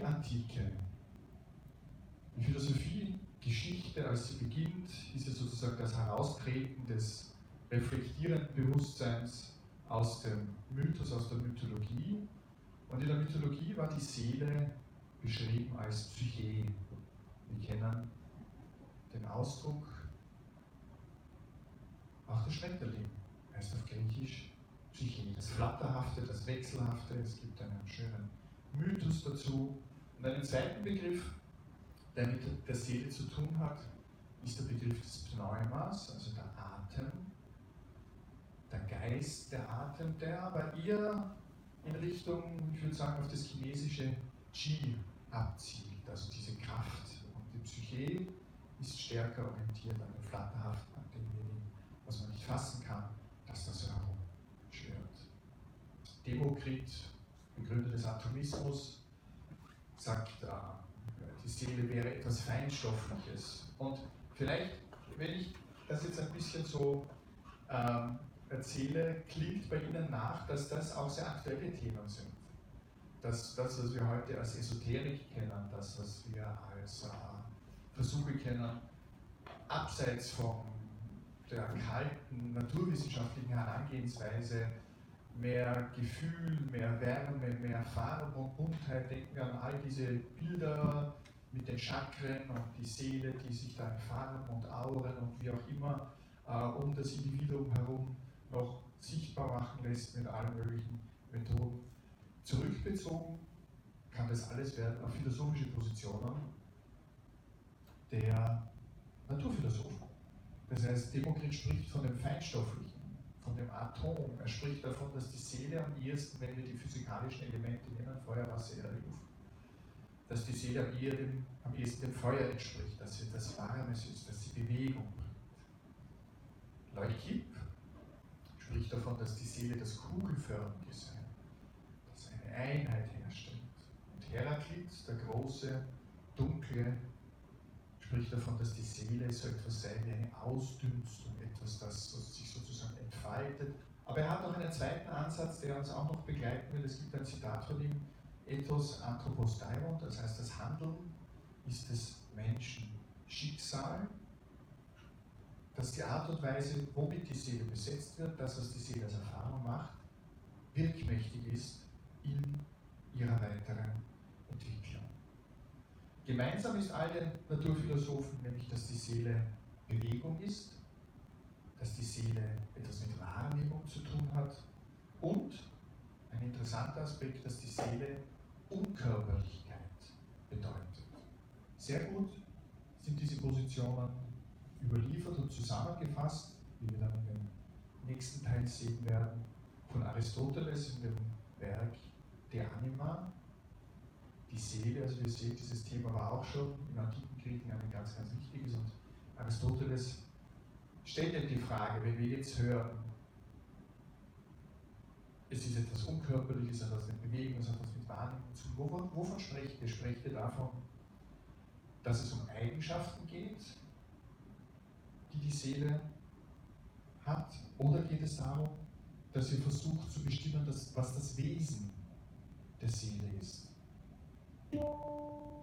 die Antike. Die Philosophiegeschichte, als sie beginnt, ist ja sozusagen das Heraustreten des reflektierenden Bewusstseins aus dem Mythos, aus der Mythologie. Und in der Mythologie war die Seele beschrieben als Psyche. Wir kennen den Ausdruck, auch der Schmetterling heißt auf Griechisch Psyche. Das Flatterhafte, das Wechselhafte, es gibt einen schönen Mythos dazu. Und einen zweiten Begriff, der mit der Seele zu tun hat, ist der Begriff des Pneumas, also der Atem. Der Geist, der Atem, der aber eher in Richtung, ich würde sagen, auf das chinesische Qi abzielt, also diese Kraft. Und die Psyche ist stärker orientiert an dem Flatterhaften, an demjenigen, was man nicht fassen kann, dass das herumschwirrt. Demokrit, Begründer des Atomismus, sagt, die Seele wäre etwas Feinstoffliches. Und vielleicht, wenn ich das jetzt ein bisschen so ähm, erzähle, klingt bei Ihnen nach, dass das auch sehr aktuelle Themen sind. Dass das, was wir heute als Esoterik kennen, das, was wir als äh, Versuche kennen, abseits von der kalten naturwissenschaftlichen Herangehensweise mehr Gefühl, mehr Wärme, mehr Farbe und Buntheit. Denken wir an all diese Bilder mit den Chakren und die Seele, die sich dann Farben und Auren und wie auch immer äh, um das Individuum herum noch sichtbar machen lässt mit allen möglichen Methoden. Zurückbezogen kann das alles werden auf philosophische Positionen der Naturphilosophen. Das heißt, Demokrit spricht von dem Feinstofflichen, von dem Atom. Er spricht davon, dass die Seele am ehesten, wenn wir die physikalischen Elemente nehmen, Feuer, Wasser, Erde, Luft, dass die Seele am, ehesten, am ehesten dem Feuer entspricht, dass sie etwas Warmes ist, dass sie Bewegung bringt. Leukip spricht davon, dass die Seele das Kugelförmige sei, das eine Einheit herstellt. Und Heraklit, der große, dunkle, spricht davon, dass die Seele so etwas sei wie eine Ausdünstung, etwas, das sich entfaltet. Aber er hat noch einen zweiten Ansatz, der uns auch noch begleiten wird. Es gibt ein Zitat von ihm, Ethos Anthropos Daimon, das heißt, das Handeln ist des Menschen Schicksal, dass die Art und Weise, womit die Seele besetzt wird, das, was die Seele als Erfahrung macht, wirkmächtig ist in ihrer weiteren Entwicklung. Gemeinsam ist all den Naturphilosophen nämlich, dass die Seele Bewegung ist, dass die Seele etwas mit Wahrnehmung zu tun hat und ein interessanter Aspekt, dass die Seele Unkörperlichkeit bedeutet. Sehr gut sind diese Positionen überliefert und zusammengefasst, wie wir dann dem nächsten Teil sehen werden, von Aristoteles in dem Werk De Anima, die Seele, also wir sehen, dieses Thema war auch schon im antiken Griechen ein ganz, ganz wichtiges und Aristoteles stellt ja die Frage, wenn wir jetzt hören, es ist etwas Unkörperliches, etwas mit Bewegung, es hat etwas mit Wahrnehmung zu tun. Wovon, wovon sprecht ihr? Sprecht ihr davon, dass es um Eigenschaften geht, die die Seele hat? Oder geht es darum, dass ihr versucht zu bestimmen, dass, was das Wesen der Seele ist? You.